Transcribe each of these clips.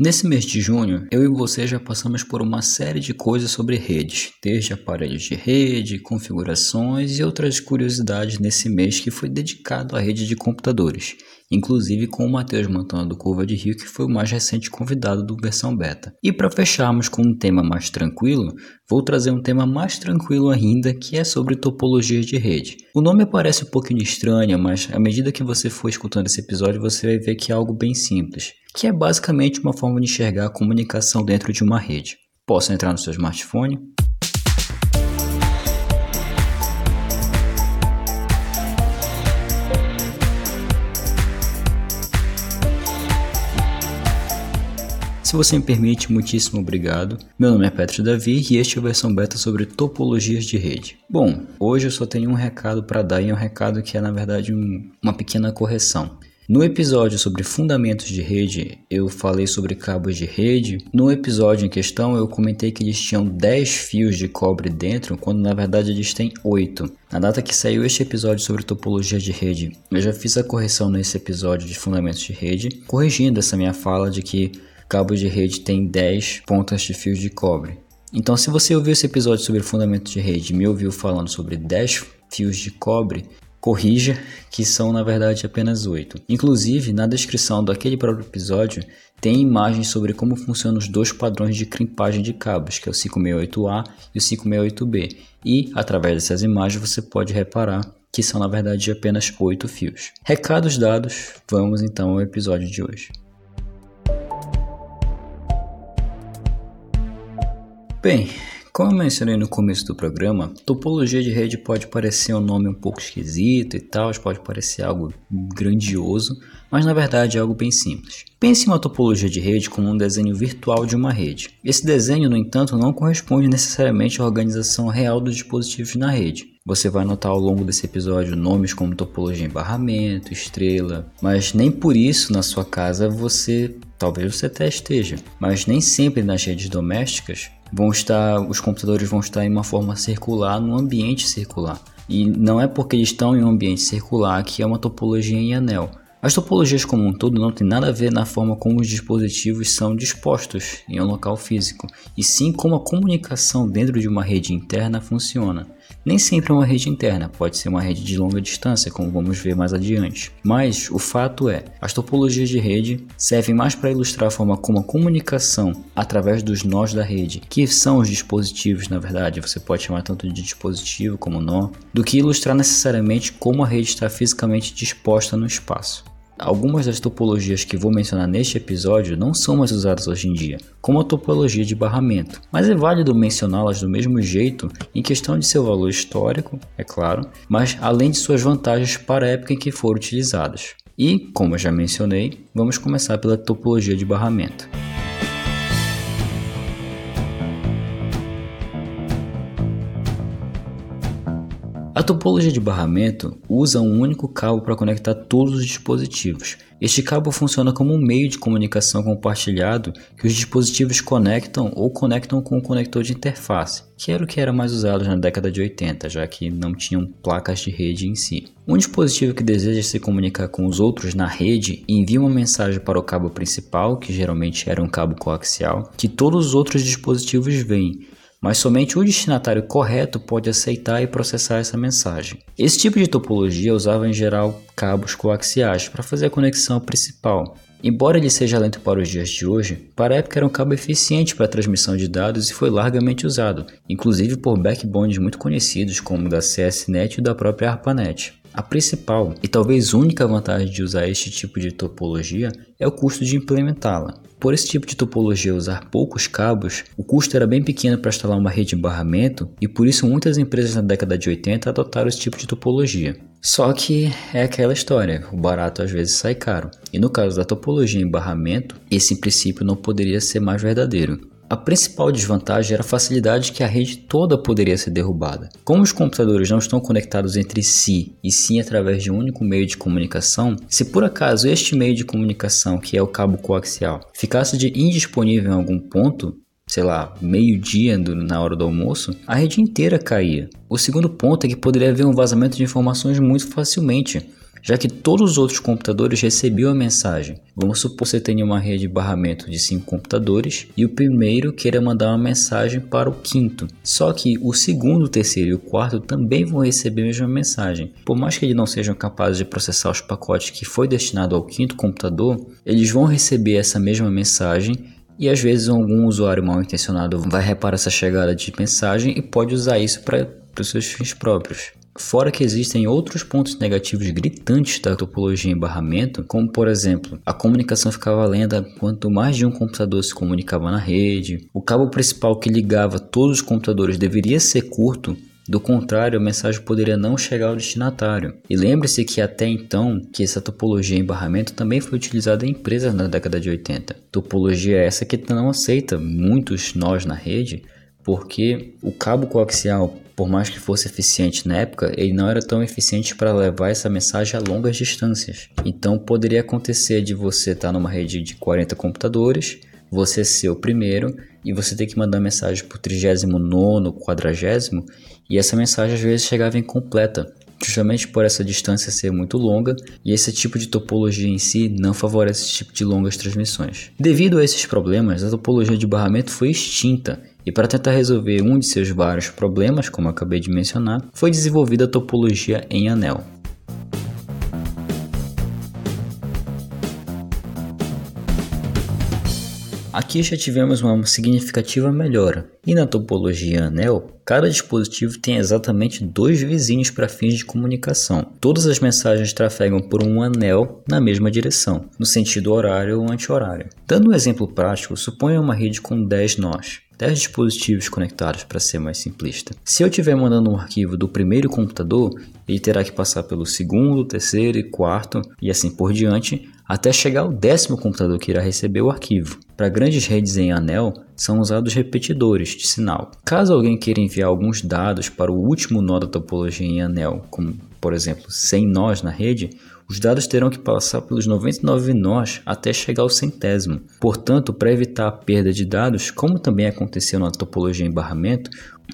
Nesse mês de junho, eu e você já passamos por uma série de coisas sobre redes, desde aparelhos de rede, configurações e outras curiosidades nesse mês que foi dedicado à rede de computadores, inclusive com o Matheus Montana do Curva de Rio, que foi o mais recente convidado do versão beta. E para fecharmos com um tema mais tranquilo, vou trazer um tema mais tranquilo ainda, que é sobre topologias de rede. O nome parece um pouquinho estranho, mas à medida que você for escutando esse episódio, você vai ver que é algo bem simples que é basicamente uma forma de enxergar a comunicação dentro de uma rede. Posso entrar no seu smartphone? Se você me permite, muitíssimo obrigado. Meu nome é Petro Davi e este é a versão beta sobre topologias de rede. Bom, hoje eu só tenho um recado para dar e é um recado que é na verdade um, uma pequena correção. No episódio sobre fundamentos de rede, eu falei sobre cabos de rede. No episódio em questão, eu comentei que eles tinham 10 fios de cobre dentro, quando na verdade eles têm 8. Na data que saiu este episódio sobre topologia de rede, eu já fiz a correção nesse episódio de fundamentos de rede, corrigindo essa minha fala de que cabos de rede têm 10 pontas de fios de cobre. Então, se você ouviu esse episódio sobre fundamentos de rede e me ouviu falando sobre 10 fios de cobre, corrija que são na verdade apenas oito. Inclusive, na descrição daquele próprio episódio tem imagens sobre como funcionam os dois padrões de crimpagem de cabos, que é o 568A e o 568B. E através dessas imagens você pode reparar que são na verdade apenas oito fios. Recados dados, vamos então ao episódio de hoje. Bem, como eu mencionei no começo do programa, topologia de rede pode parecer um nome um pouco esquisito e tal, pode parecer algo grandioso, mas na verdade é algo bem simples. Pense em uma topologia de rede como um desenho virtual de uma rede. Esse desenho, no entanto, não corresponde necessariamente à organização real dos dispositivos na rede. Você vai notar ao longo desse episódio nomes como topologia em barramento, estrela, mas nem por isso na sua casa você, talvez você até esteja, mas nem sempre nas redes domésticas vão estar, os computadores vão estar em uma forma circular no ambiente circular. E não é porque eles estão em um ambiente circular que é uma topologia em anel. As topologias como um todo não tem nada a ver na forma como os dispositivos são dispostos em um local físico, e sim como a comunicação dentro de uma rede interna funciona. Nem sempre é uma rede interna, pode ser uma rede de longa distância, como vamos ver mais adiante. Mas o fato é, as topologias de rede servem mais para ilustrar a forma como a comunicação através dos nós da rede, que são os dispositivos, na verdade, você pode chamar tanto de dispositivo como nó, do que ilustrar necessariamente como a rede está fisicamente disposta no espaço. Algumas das topologias que vou mencionar neste episódio não são mais usadas hoje em dia, como a topologia de barramento, mas é válido mencioná-las do mesmo jeito em questão de seu valor histórico, é claro, mas além de suas vantagens para a época em que foram utilizadas. E, como eu já mencionei, vamos começar pela topologia de barramento. A topologia de barramento usa um único cabo para conectar todos os dispositivos. Este cabo funciona como um meio de comunicação compartilhado que os dispositivos conectam ou conectam com o conector de interface, que era o que era mais usado na década de 80, já que não tinham placas de rede em si. Um dispositivo que deseja se comunicar com os outros na rede envia uma mensagem para o cabo principal, que geralmente era um cabo coaxial, que todos os outros dispositivos veem mas somente o destinatário correto pode aceitar e processar essa mensagem. Esse tipo de topologia usava em geral cabos coaxiais para fazer a conexão principal. Embora ele seja lento para os dias de hoje, para a época era um cabo eficiente para a transmissão de dados e foi largamente usado, inclusive por backbones muito conhecidos como da CSNet e da própria ARPANET. A principal e talvez única vantagem de usar este tipo de topologia é o custo de implementá-la. Por esse tipo de topologia usar poucos cabos, o custo era bem pequeno para instalar uma rede de barramento e por isso muitas empresas na década de 80 adotaram esse tipo de topologia. Só que é aquela história, o barato às vezes sai caro. E no caso da topologia em barramento, esse princípio não poderia ser mais verdadeiro. A principal desvantagem era a facilidade que a rede toda poderia ser derrubada. Como os computadores não estão conectados entre si e sim através de um único meio de comunicação, se por acaso este meio de comunicação, que é o cabo coaxial, ficasse de indisponível em algum ponto, sei lá, meio-dia na hora do almoço, a rede inteira caía. O segundo ponto é que poderia haver um vazamento de informações muito facilmente já que todos os outros computadores recebiam a mensagem. Vamos supor que você tenha uma rede de barramento de 5 computadores e o primeiro queira mandar uma mensagem para o quinto. Só que o segundo, o terceiro e o quarto também vão receber a mesma mensagem. Por mais que eles não sejam capazes de processar os pacotes que foi destinado ao quinto computador, eles vão receber essa mesma mensagem e às vezes algum usuário mal intencionado vai reparar essa chegada de mensagem e pode usar isso para os seus fins próprios. Fora que existem outros pontos negativos gritantes da topologia em barramento, como por exemplo, a comunicação ficava lenta quanto mais de um computador se comunicava na rede, o cabo principal que ligava todos os computadores deveria ser curto do contrário, a mensagem poderia não chegar ao destinatário. E lembre-se que até então, que essa topologia em barramento também foi utilizada em empresas na década de 80. Topologia essa que não aceita muitos nós na rede, porque o cabo coaxial, por mais que fosse eficiente na época, ele não era tão eficiente para levar essa mensagem a longas distâncias. Então poderia acontecer de você estar numa rede de 40 computadores, você ser o primeiro e você ter que mandar mensagem por 39, 40 e essa mensagem às vezes chegava incompleta, justamente por essa distância ser muito longa e esse tipo de topologia em si não favorece esse tipo de longas transmissões. Devido a esses problemas, a topologia de barramento foi extinta e para tentar resolver um de seus vários problemas, como acabei de mencionar, foi desenvolvida a topologia em anel. Aqui já tivemos uma significativa melhora, e na topologia anel, cada dispositivo tem exatamente dois vizinhos para fins de comunicação. Todas as mensagens trafegam por um anel na mesma direção, no sentido horário ou anti-horário. Dando um exemplo prático, suponha uma rede com 10 nós. 10 dispositivos conectados para ser mais simplista. Se eu estiver mandando um arquivo do primeiro computador, ele terá que passar pelo segundo, terceiro e quarto e assim por diante, até chegar ao décimo computador que irá receber o arquivo. Para grandes redes em anel, são usados repetidores de sinal. Caso alguém queira enviar alguns dados para o último nó da topologia em anel, como por exemplo 100 nós na rede, os dados terão que passar pelos 99 nós até chegar ao centésimo. Portanto, para evitar a perda de dados, como também aconteceu na topologia em barramento,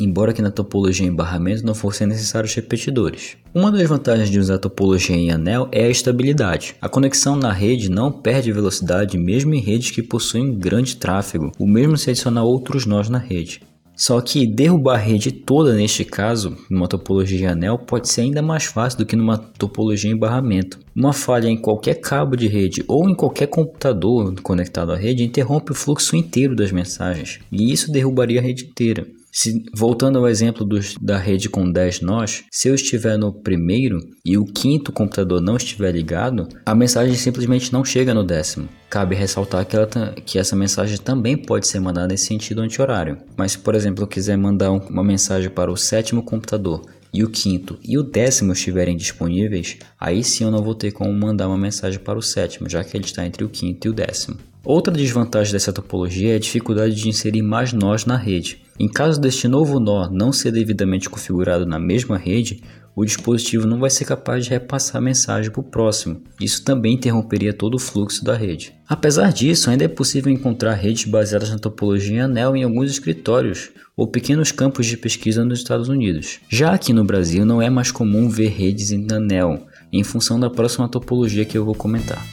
embora que na topologia em barramento não fossem necessários repetidores. Uma das vantagens de usar topologia em anel é a estabilidade. A conexão na rede não perde velocidade mesmo em redes que possuem grande tráfego, o mesmo se adicionar outros nós na rede. Só que derrubar a rede toda neste caso, numa topologia anel, pode ser ainda mais fácil do que numa topologia em barramento. Uma falha em qualquer cabo de rede ou em qualquer computador conectado à rede interrompe o fluxo inteiro das mensagens, e isso derrubaria a rede inteira. Se, voltando ao exemplo dos, da rede com 10 nós, se eu estiver no primeiro e o quinto computador não estiver ligado, a mensagem simplesmente não chega no décimo. Cabe ressaltar que, ela, que essa mensagem também pode ser mandada nesse sentido anti-horário. Mas se, por exemplo, eu quiser mandar um, uma mensagem para o sétimo computador e o quinto e o décimo estiverem disponíveis, aí sim eu não vou ter como mandar uma mensagem para o sétimo, já que ele está entre o quinto e o décimo. Outra desvantagem dessa topologia é a dificuldade de inserir mais nós na rede. Em caso deste novo nó não ser devidamente configurado na mesma rede, o dispositivo não vai ser capaz de repassar a mensagem para o próximo. Isso também interromperia todo o fluxo da rede. Apesar disso, ainda é possível encontrar redes baseadas na topologia anel em alguns escritórios ou pequenos campos de pesquisa nos Estados Unidos. Já aqui no Brasil, não é mais comum ver redes em anel, em função da próxima topologia que eu vou comentar.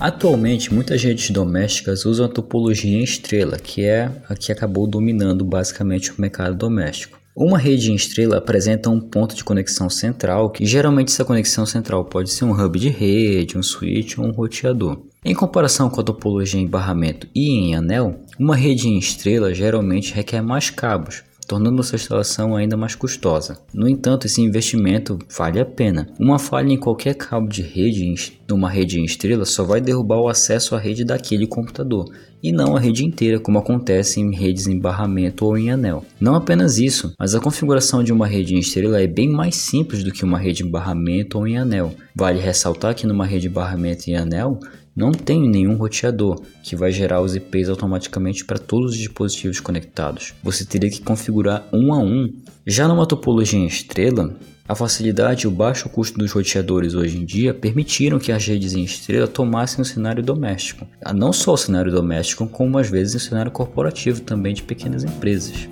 Atualmente, muitas redes domésticas usam a topologia em estrela, que é a que acabou dominando basicamente o mercado doméstico. Uma rede em estrela apresenta um ponto de conexão central, que geralmente essa conexão central pode ser um hub de rede, um switch ou um roteador. Em comparação com a topologia em barramento e em anel, uma rede em estrela geralmente requer mais cabos, tornando sua instalação ainda mais custosa. No entanto, esse investimento vale a pena. Uma falha em qualquer cabo de rede, numa rede em estrela, só vai derrubar o acesso à rede daquele computador, e não a rede inteira, como acontece em redes em barramento ou em anel. Não apenas isso, mas a configuração de uma rede em estrela é bem mais simples do que uma rede em barramento ou em anel. Vale ressaltar que numa rede em barramento e anel, não tem nenhum roteador que vai gerar os IPs automaticamente para todos os dispositivos conectados. Você teria que configurar um a um. Já numa topologia em estrela, a facilidade e o baixo custo dos roteadores hoje em dia permitiram que as redes em estrela tomassem o cenário doméstico. Ah, não só o cenário doméstico, como às vezes o cenário corporativo também de pequenas empresas.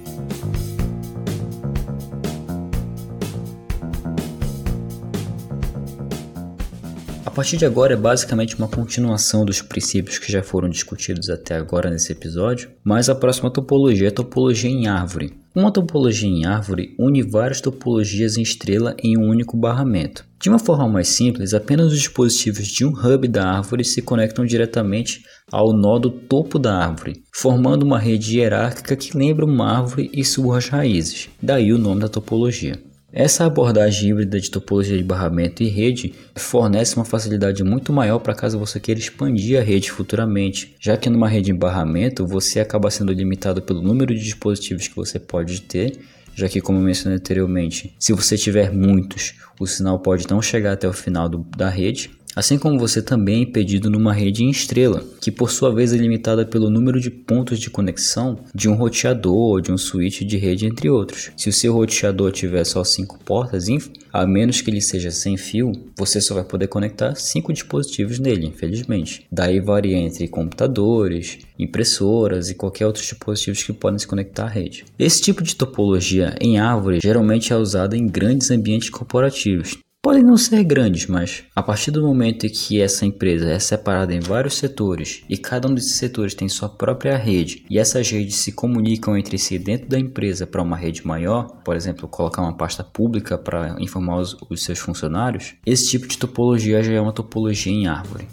Partir de agora é basicamente uma continuação dos princípios que já foram discutidos até agora nesse episódio, mas a próxima topologia é a topologia em árvore. Uma topologia em árvore une várias topologias em estrela em um único barramento. De uma forma mais simples, apenas os dispositivos de um hub da árvore se conectam diretamente ao nó do topo da árvore, formando uma rede hierárquica que lembra uma árvore e suas raízes, daí o nome da topologia. Essa abordagem híbrida de topologia de barramento e rede fornece uma facilidade muito maior para caso você queira expandir a rede futuramente, já que numa rede em barramento você acaba sendo limitado pelo número de dispositivos que você pode ter, já que como eu mencionei anteriormente, se você tiver muitos, o sinal pode não chegar até o final do, da rede, assim como você também é impedido numa rede em estrela, que por sua vez é limitada pelo número de pontos de conexão de um roteador ou de um switch de rede, entre outros. Se o seu roteador tiver só 5 portas, a menos que ele seja sem fio, você só vai poder conectar 5 dispositivos nele, infelizmente. Daí varia entre computadores, impressoras e qualquer outro dispositivos que podem se conectar à rede. Esse tipo de topologia em árvore geralmente é usada em grandes ambientes corporativos, podem não ser grandes, mas a partir do momento em que essa empresa é separada em vários setores e cada um desses setores tem sua própria rede e essas redes se comunicam entre si dentro da empresa para uma rede maior, por exemplo, colocar uma pasta pública para informar os, os seus funcionários, esse tipo de topologia já é uma topologia em árvore.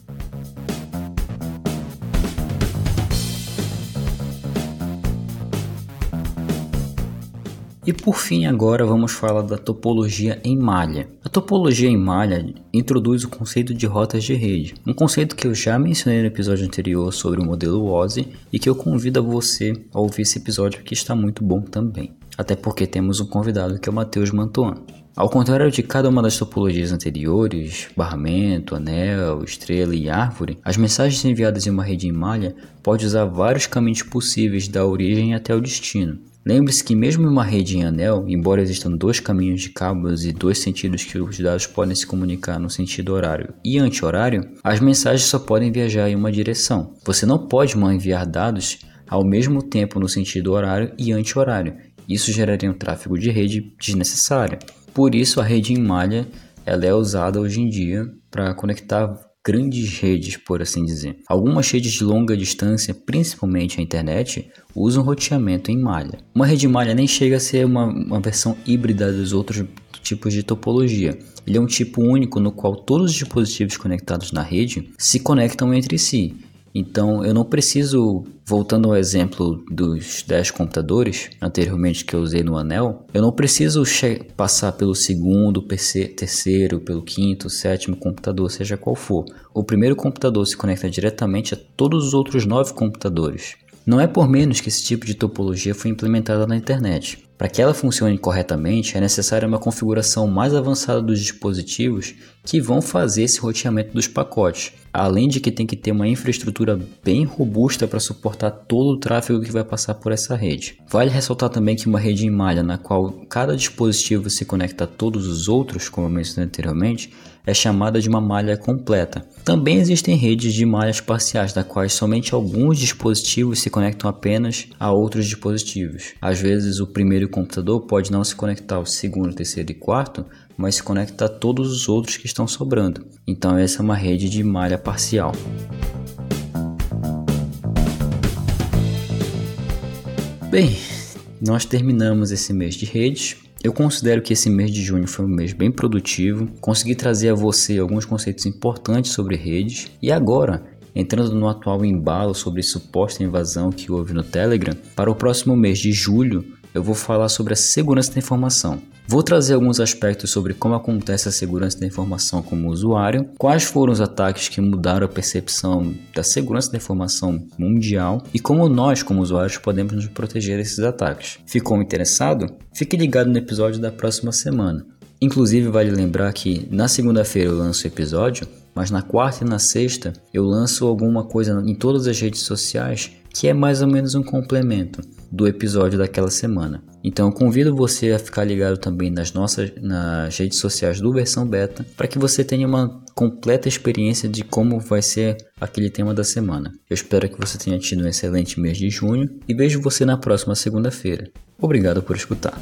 E por fim, agora vamos falar da topologia em malha. A topologia em malha introduz o conceito de rotas de rede, um conceito que eu já mencionei no episódio anterior sobre o modelo OSI e que eu convido a você a ouvir esse episódio que está muito bom também. Até porque temos um convidado que é o Matheus Mantuan. Ao contrário de cada uma das topologias anteriores, barramento, anel, estrela e árvore, as mensagens enviadas em uma rede em malha podem usar vários caminhos possíveis da origem até o destino. Lembre-se que mesmo em uma rede em anel, embora existam dois caminhos de cabos e dois sentidos que os dados podem se comunicar no sentido horário e anti-horário, as mensagens só podem viajar em uma direção. Você não pode enviar dados ao mesmo tempo no sentido horário e anti-horário. Isso geraria um tráfego de rede desnecessário. Por isso, a rede em malha ela é usada hoje em dia para conectar grandes redes, por assim dizer. Algumas redes de longa distância, principalmente a internet, usam roteamento em malha. Uma rede malha nem chega a ser uma, uma versão híbrida dos outros tipos de topologia. Ele é um tipo único no qual todos os dispositivos conectados na rede se conectam entre si então eu não preciso, voltando ao exemplo dos 10 computadores anteriormente que eu usei no anel, eu não preciso passar pelo segundo, terceiro, pelo quinto, sétimo computador, seja qual for. O primeiro computador se conecta diretamente a todos os outros 9 computadores. Não é por menos que esse tipo de topologia foi implementada na internet. Para que ela funcione corretamente, é necessária uma configuração mais avançada dos dispositivos que vão fazer esse roteamento dos pacotes, além de que tem que ter uma infraestrutura bem robusta para suportar todo o tráfego que vai passar por essa rede. Vale ressaltar também que uma rede em malha na qual cada dispositivo se conecta a todos os outros, como eu mencionei anteriormente, é chamada de uma malha completa. Também existem redes de malhas parciais, da quais somente alguns dispositivos se conectam apenas a outros dispositivos. Às vezes, o primeiro computador pode não se conectar ao segundo, terceiro e quarto, mas se conecta a todos os outros que estão sobrando. Então, essa é uma rede de malha parcial. Bem, nós terminamos esse mês de redes. Eu considero que esse mês de junho foi um mês bem produtivo, consegui trazer a você alguns conceitos importantes sobre redes e agora entrando no atual embalo sobre suposta invasão que houve no Telegram, para o próximo mês de julho eu vou falar sobre a segurança da informação. Vou trazer alguns aspectos sobre como acontece a segurança da informação como usuário, quais foram os ataques que mudaram a percepção da segurança da informação mundial e como nós, como usuários, podemos nos proteger desses ataques. Ficou interessado? Fique ligado no episódio da próxima semana. Inclusive, vale lembrar que na segunda-feira eu lanço o episódio, mas na quarta e na sexta eu lanço alguma coisa em todas as redes sociais que é mais ou menos um complemento do episódio daquela semana. Então eu convido você a ficar ligado também nas nossas nas redes sociais do versão beta para que você tenha uma completa experiência de como vai ser aquele tema da semana. Eu espero que você tenha tido um excelente mês de junho e vejo você na próxima segunda-feira. Obrigado por escutar.